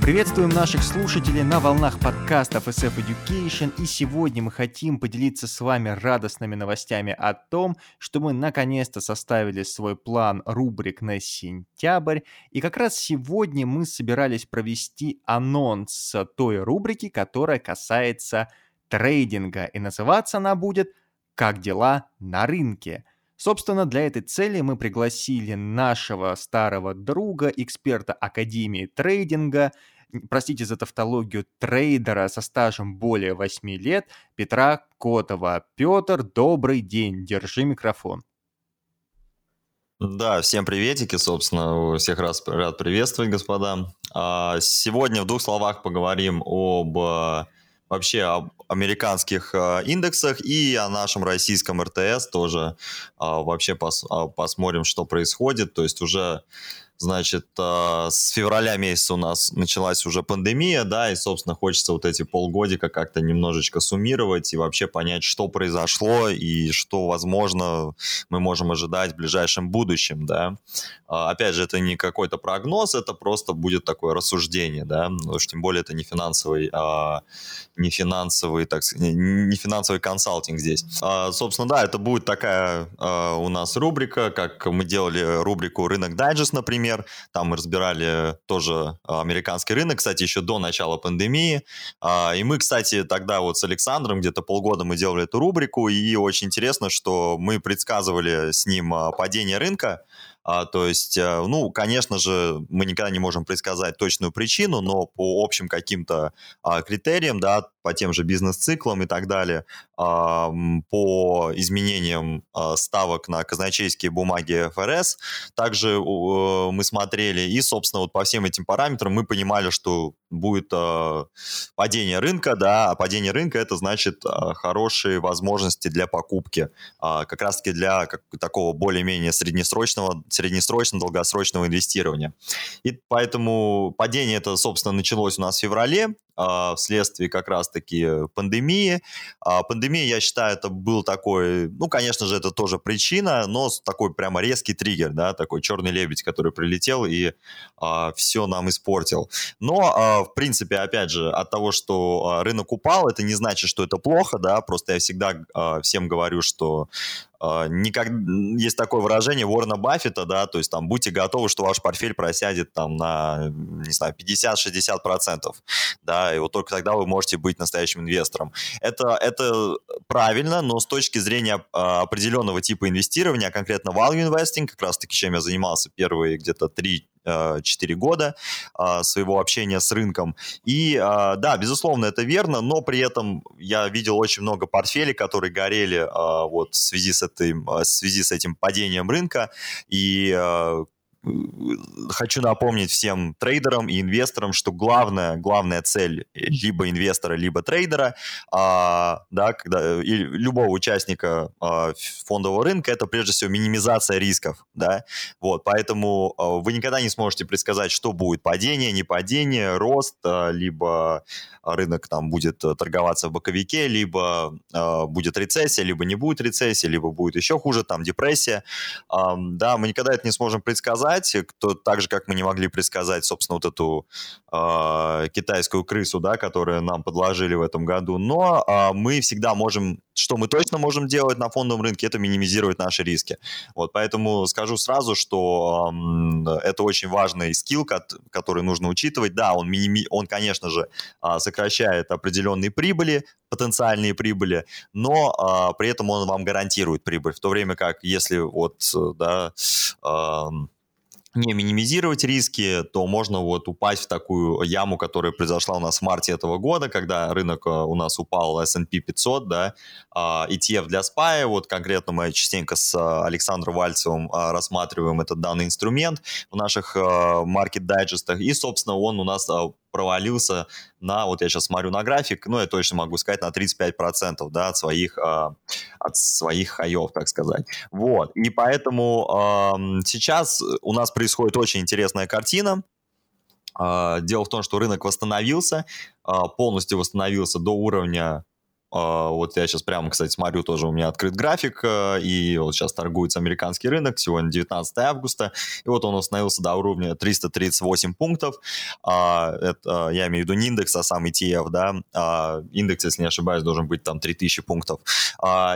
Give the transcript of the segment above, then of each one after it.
Приветствуем наших слушателей на волнах подкастов SF Education, и сегодня мы хотим поделиться с вами радостными новостями о том, что мы наконец-то составили свой план рубрик на сентябрь, и как раз сегодня мы собирались провести анонс той рубрики, которая касается трейдинга, и называться она будет «Как дела на рынке?». Собственно, для этой цели мы пригласили нашего старого друга, эксперта Академии трейдинга, простите за тавтологию, трейдера со стажем более 8 лет Петра Котова. Петр, добрый день, держи микрофон. Да, всем приветики, собственно, всех раз рад приветствовать, господа. А, сегодня в двух словах поговорим об а, вообще об американских а, индексах и о нашем российском РТС тоже вообще пос, посмотрим, что происходит. То есть уже Значит, э, с февраля месяца у нас началась уже пандемия, да, и, собственно, хочется вот эти полгодика как-то немножечко суммировать и вообще понять, что произошло и что, возможно, мы можем ожидать в ближайшем будущем, да. А, опять же, это не какой-то прогноз, это просто будет такое рассуждение, да, уж тем более это не финансовый, а, не финансовый, так сказать, не финансовый консалтинг здесь. А, собственно, да, это будет такая а, у нас рубрика, как мы делали рубрику «Рынок дайджест», например, например. Там мы разбирали тоже а, американский рынок, кстати, еще до начала пандемии. А, и мы, кстати, тогда вот с Александром где-то полгода мы делали эту рубрику, и очень интересно, что мы предсказывали с ним а, падение рынка, то есть, э, ну, конечно же, мы никогда не можем предсказать точную причину, но по общим каким-то критериям, да, по тем же бизнес-циклам и так далее, по изменениям а, ставок на казначейские бумаги ФРС, также а, мы смотрели, и, собственно, вот по всем этим параметрам мы понимали, что будет а, падение рынка, да, а падение рынка это значит а, хорошие возможности для покупки, как раз-таки для такого более-менее среднесрочного среднесрочного, долгосрочного инвестирования. И поэтому падение это, собственно, началось у нас в феврале, вследствие как раз-таки пандемии. А, пандемия, я считаю, это был такой, ну, конечно же, это тоже причина, но такой прямо резкий триггер, да, такой черный лебедь, который прилетел и а, все нам испортил. Но, в принципе, опять же, от того, что рынок упал, это не значит, что это плохо, да, просто я всегда всем говорю, что никак... Есть такое выражение Уоррена Баффета, да, то есть там будьте готовы, что ваш портфель просядет там на, не знаю, 50-60%, да, и вот только тогда вы можете быть настоящим инвестором. Это, это правильно, но с точки зрения а, определенного типа инвестирования, а конкретно value investing, как раз-таки чем я занимался первые где-то 3 4 года а, своего общения с рынком. И а, да, безусловно, это верно, но при этом я видел очень много портфелей, которые горели вот в связи с этим, в связи с этим падением рынка, и хочу напомнить всем трейдерам и инвесторам, что главная, главная цель либо инвестора, либо трейдера, а, да, когда, и любого участника а, фондового рынка, это прежде всего минимизация рисков. Да? Вот, поэтому а, вы никогда не сможете предсказать, что будет падение, не падение, рост, а, либо рынок там будет торговаться в боковике, либо а, будет рецессия, либо не будет рецессии, либо будет еще хуже, там депрессия. А, да, мы никогда это не сможем предсказать, предсказать, кто, так же, как мы не могли предсказать, собственно, вот эту э, китайскую крысу, да, которую нам подложили в этом году, но э, мы всегда можем, что мы точно можем делать на фондовом рынке, это минимизировать наши риски. Вот, поэтому скажу сразу, что э, это очень важный скилл, который нужно учитывать. Да, он, миними, он конечно же, э, сокращает определенные прибыли, потенциальные прибыли, но э, при этом он вам гарантирует прибыль, в то время как если вот, да, э, не минимизировать риски, то можно вот упасть в такую яму, которая произошла у нас в марте этого года, когда рынок э, у нас упал S&P 500, да, ETF для SPY, вот конкретно мы частенько с э, Александром Вальцевым э, рассматриваем этот данный инструмент в наших маркет-дайджестах, и, собственно, он у нас провалился на, вот я сейчас смотрю на график, ну, я точно могу сказать, на 35%, да, от своих, э, от своих хаев, так сказать. Вот, и поэтому э, сейчас у нас происходит очень интересная картина, Дело в том, что рынок восстановился, полностью восстановился до уровня а, вот я сейчас прямо, кстати, смотрю, тоже у меня открыт график, э, и вот сейчас торгуется американский рынок, сегодня 19 августа, и вот он установился до уровня 338 пунктов. А, это, я имею в виду не индекс, а сам ETF, да, а, индекс, если не ошибаюсь, должен быть там 3000 пунктов.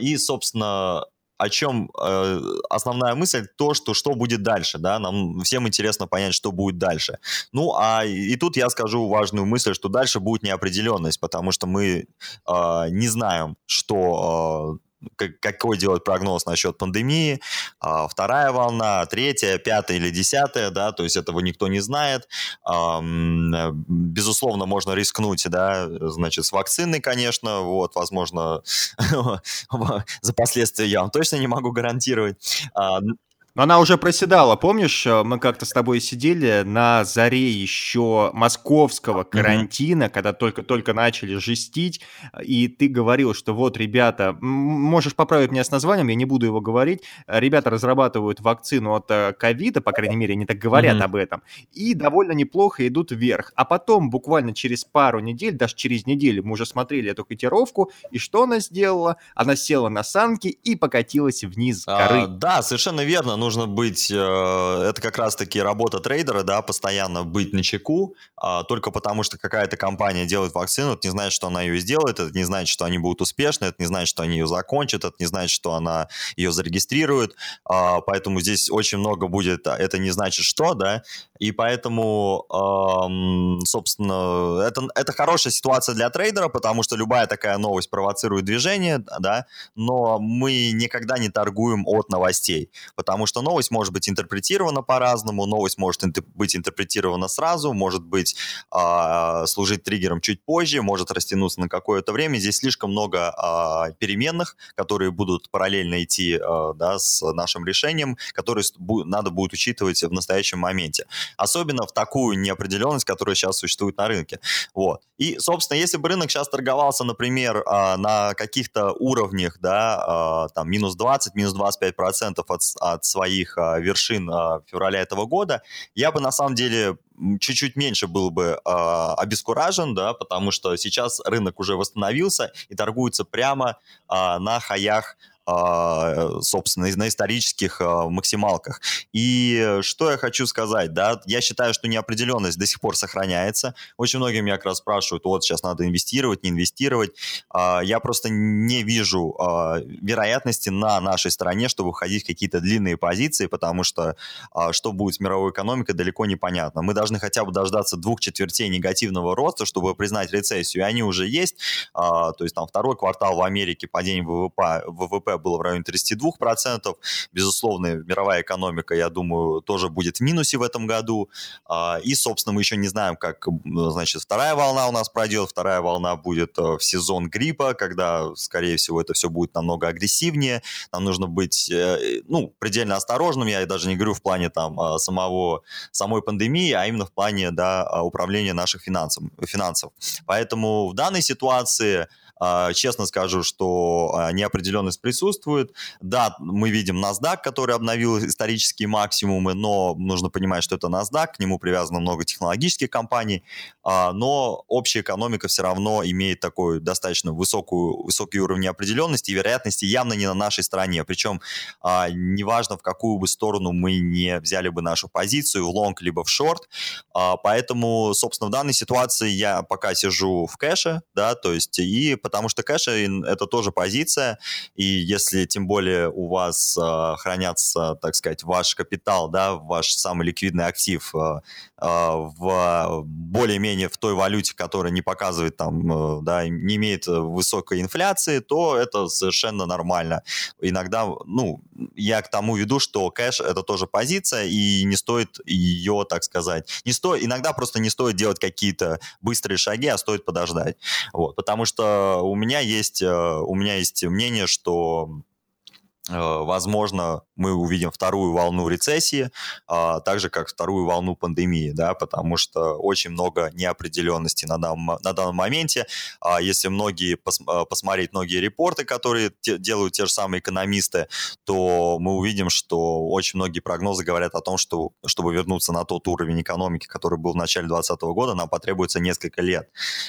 И, собственно, о чем э, основная мысль, то, что что будет дальше, да, нам всем интересно понять, что будет дальше. Ну, а и тут я скажу важную мысль, что дальше будет неопределенность, потому что мы э, не знаем, что э, какой делать прогноз насчет пандемии, а, вторая волна, третья, пятая или десятая, да, то есть этого никто не знает. Безусловно, можно рискнуть, да, значит, с вакциной, конечно, вот, возможно, за последствия я вам точно не могу гарантировать. А, но она уже проседала, помнишь, э, мы как-то с тобой сидели на заре еще московского карантина, mm-hmm. когда только-только начали жестить, и ты говорил, что вот, ребята, можешь поправить меня с названием, я не буду его говорить, ребята разрабатывают вакцину от э, ковида, по крайней мере, они так говорят mm-hmm. об этом, и довольно неплохо идут вверх. А потом, буквально через пару недель, даже через неделю, мы уже смотрели эту котировку, и что она сделала? Она села на санки и покатилась вниз горы. А, да, совершенно верно нужно быть, э, это как раз-таки работа трейдера, да, постоянно быть на чеку, а, только потому что какая-то компания делает вакцину, это не значит, что она ее сделает, это не значит, что они будут успешны, это не значит, что они ее закончат, это не значит, что она ее зарегистрирует, а, поэтому здесь очень много будет, а, это не значит что, да, и поэтому, собственно, это, это хорошая ситуация для трейдера, потому что любая такая новость провоцирует движение, да, но мы никогда не торгуем от новостей, потому что что новость может быть интерпретирована по-разному, новость может быть интерпретирована сразу, может быть э, служить триггером чуть позже, может растянуться на какое-то время. Здесь слишком много э, переменных, которые будут параллельно идти э, да, с нашим решением, которые надо будет учитывать в настоящем моменте. Особенно в такую неопределенность, которая сейчас существует на рынке. Вот. И, собственно, если бы рынок сейчас торговался, например, э, на каких-то уровнях, да, э, там минус 20, минус 25 процентов от, от своих а, вершин а, февраля этого года, я бы на самом деле чуть-чуть меньше был бы а, обескуражен, да, потому что сейчас рынок уже восстановился и торгуется прямо а, на хаях собственно, на исторических а, максималках. И что я хочу сказать, да, я считаю, что неопределенность до сих пор сохраняется. Очень многие меня как раз спрашивают, вот сейчас надо инвестировать, не инвестировать. А, я просто не вижу вероятности на нашей стороне, чтобы входить в какие-то длинные позиции, потому что что будет с мировой экономикой, далеко непонятно. Мы должны хотя бы дождаться двух четвертей негативного роста, чтобы признать рецессию, и они уже есть. То есть там второй квартал в Америке, падение ВВП, ВВП было в районе 32%. Безусловно, мировая экономика, я думаю, тоже будет в минусе в этом году. А, и, собственно, мы еще не знаем, как, значит, вторая волна у нас пройдет. Вторая волна будет э, в сезон гриппа, когда, скорее всего, это все будет намного агрессивнее. Нам нужно быть, э, ну, предельно осторожным. Я даже не говорю в плане там а, самого, самой пандемии, а именно в плане, да, а, управления наших финансов. финансов. Поэтому в данной ситуации честно скажу, что а, неопределенность присутствует. Да, мы видим NASDAQ, который обновил исторические максимумы, но нужно понимать, что это NASDAQ, к нему привязано много технологических компаний, а, но общая экономика все равно имеет такой достаточно высокую, высокий уровень неопределенности и вероятности явно не на нашей стороне. Причем неважно, в какую бы сторону мы не взяли бы нашу позицию, в лонг либо в шорт. Поэтому, собственно, в данной ситуации я пока сижу в кэше, да, то есть и потому что кэш это тоже позиция, и если тем более у вас э, хранятся, так сказать, ваш капитал, да, ваш самый ликвидный актив э, в более-менее в той валюте, которая не показывает там, э, да, не имеет высокой инфляции, то это совершенно нормально. Иногда, ну, я к тому веду, что кэш это тоже позиция, и не стоит ее, так сказать, не стоит, иногда просто не стоит делать какие-то быстрые шаги, а стоит подождать. Вот, потому что у меня есть, э, у меня есть мнение, что э, возможно, мы увидим вторую волну рецессии, а, так же, как вторую волну пандемии, да, потому что очень много неопределенности на данном, на данном моменте. А если многие пос, а, посмотреть многие репорты, которые те, делают те же самые экономисты, то мы увидим, что очень многие прогнозы говорят о том, что чтобы вернуться на тот уровень экономики, который был в начале 2020 года, нам потребуется несколько лет,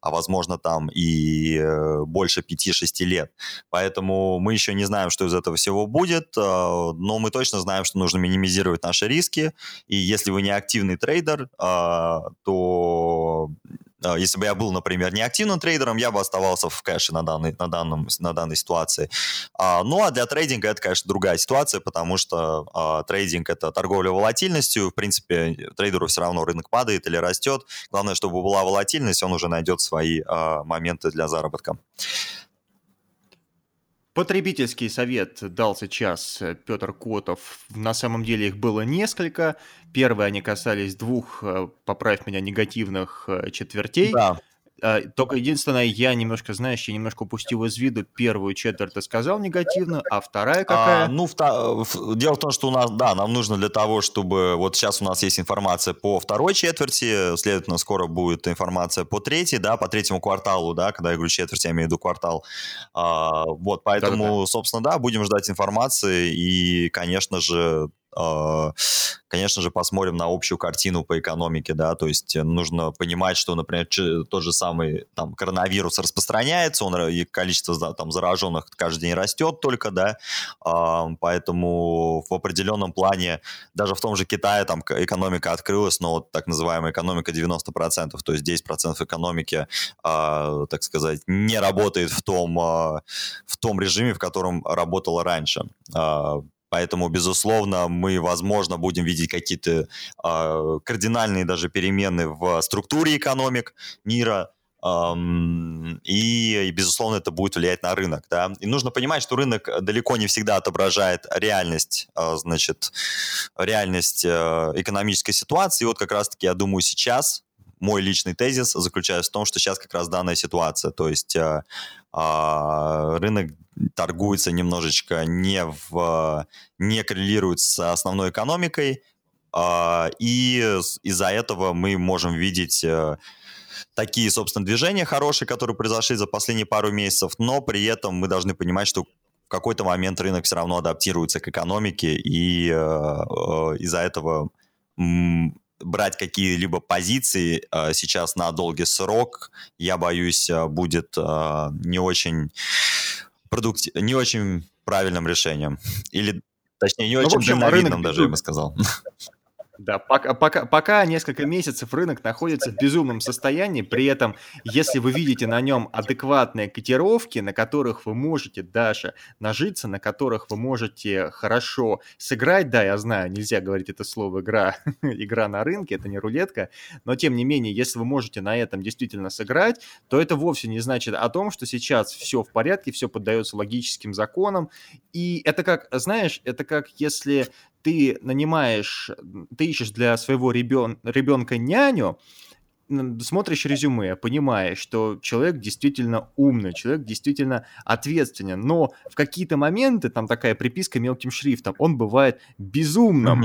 а возможно там и э, больше 5-6 лет. Поэтому мы еще не знаем, что из этого всего будет, а, но мы точно знаем, что нужно минимизировать наши риски, и если вы не активный трейдер, а, то а, если бы я был, например, неактивным трейдером, я бы оставался в кэше на данной, на данном, на данной ситуации. А, ну, а для трейдинга это, конечно, другая ситуация, потому что а, трейдинг – это торговля волатильностью. В принципе, трейдеру все равно рынок падает или растет. Главное, чтобы была волатильность, он уже найдет свои а, моменты для заработка. Потребительский совет дал сейчас э, Петр Котов. На самом деле их было несколько. Первые они касались двух, э, поправь меня, негативных э, четвертей. Да. А, только единственное, я немножко, знаешь, я немножко упустил из виду первую четверть, ты сказал негативно, а вторая какая? А, ну, вта... дело в том, что у нас, да, нам нужно для того, чтобы... Вот сейчас у нас есть информация по второй четверти, следовательно, скоро будет информация по третьей, да, по третьему кварталу, да, когда я говорю четверть, я имею в виду квартал. А, вот, поэтому, Да-да-да. собственно, да, будем ждать информации и, конечно же, а, конечно же, посмотрим на общую картину по экономике, да, то есть э, нужно понимать, что, например, тот же самый там коронавирус распространяется, он, и количество там зараженных каждый день растет только, да, а, поэтому в определенном плане, даже в том же Китае там экономика открылась, но вот так называемая экономика 90%, то есть 10% экономики, а, так сказать, не работает в том, в том режиме, в котором работала раньше. Поэтому, безусловно, мы, возможно, будем видеть какие-то э, кардинальные даже перемены в структуре экономик мира, Um, и, и, безусловно, это будет влиять на рынок. Да? И нужно понимать, что рынок далеко не всегда отображает реальность, uh, значит, реальность uh, экономической ситуации. И вот как раз-таки, я думаю, сейчас мой личный тезис заключается в том, что сейчас как раз данная ситуация. То есть uh, рынок торгуется немножечко не, в, не коррелирует с основной экономикой, а, и из-за этого мы можем видеть э, такие, собственно, движения хорошие, которые произошли за последние пару месяцев, но при этом мы должны понимать, что в какой-то момент рынок все равно адаптируется к экономике, и э, э, из-за этого брать какие-либо позиции э, сейчас на долгий срок, я боюсь, будет э, не очень продукти... не очень правильным решением. Или, точнее, не ну, очень общем, дальновидным даже, я бы сказал. Да, пока, пока, пока несколько месяцев рынок находится в безумном состоянии, при этом, если вы видите на нем адекватные котировки, на которых вы можете даже нажиться, на которых вы можете хорошо сыграть, да, я знаю, нельзя говорить это слово игра, игра на рынке, это не рулетка, но тем не менее, если вы можете на этом действительно сыграть, то это вовсе не значит о том, что сейчас все в порядке, все поддается логическим законам, и это как, знаешь, это как если ты нанимаешь, ты ищешь для своего ребен, ребенка няню, смотришь резюме, понимаешь, что человек действительно умный, человек действительно ответственен, но в какие-то моменты, там такая приписка мелким шрифтом, он бывает безумным.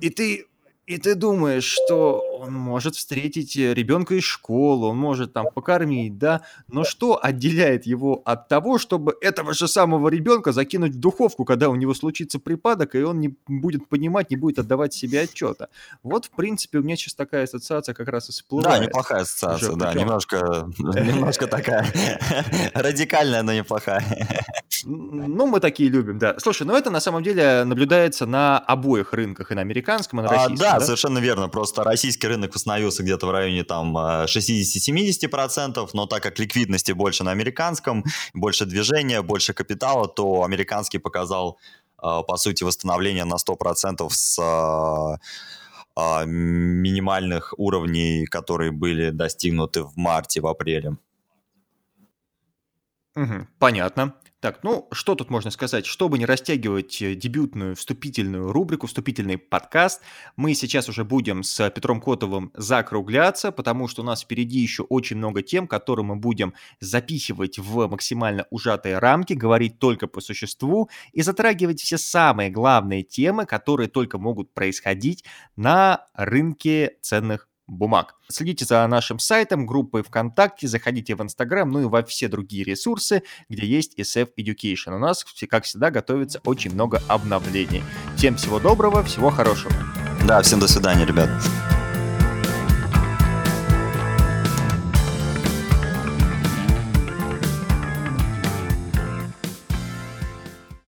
И ты и ты думаешь, что он может встретить э, ребенка из школы, он может там покормить, да, но что отделяет его от того, чтобы этого же самого ребенка закинуть в духовку, когда у него случится припадок, и он не будет понимать, не будет отдавать себе отчета. Вот, в принципе, у меня сейчас такая ассоциация как раз и всплывает. Да, неплохая ассоциация, да, немножко, немножко такая радикальная, но неплохая. Ну, мы такие любим, да. Слушай, ну это на самом деле наблюдается на обоих рынках, и на американском, и на российском. А, да, да, совершенно верно. Просто российский рынок восстановился где-то в районе там 60-70%, но так как ликвидности больше на американском, больше движения, больше капитала, то американский показал, а, по сути, восстановление на 100% с а, а, минимальных уровней, которые были достигнуты в марте, в апреле. Угу, понятно. Так, ну, что тут можно сказать? Чтобы не растягивать э, дебютную вступительную рубрику, вступительный подкаст, мы сейчас уже будем с Петром Котовым закругляться, потому что у нас впереди еще очень много тем, которые мы будем запихивать в максимально ужатые рамки, говорить только по существу и затрагивать все самые главные темы, которые только могут происходить на рынке ценных бумаг. Следите за нашим сайтом, группой ВКонтакте, заходите в Инстаграм, ну и во все другие ресурсы, где есть SF Education. У нас, как всегда, готовится очень много обновлений. Всем всего доброго, всего хорошего. Да, всем до свидания, ребят.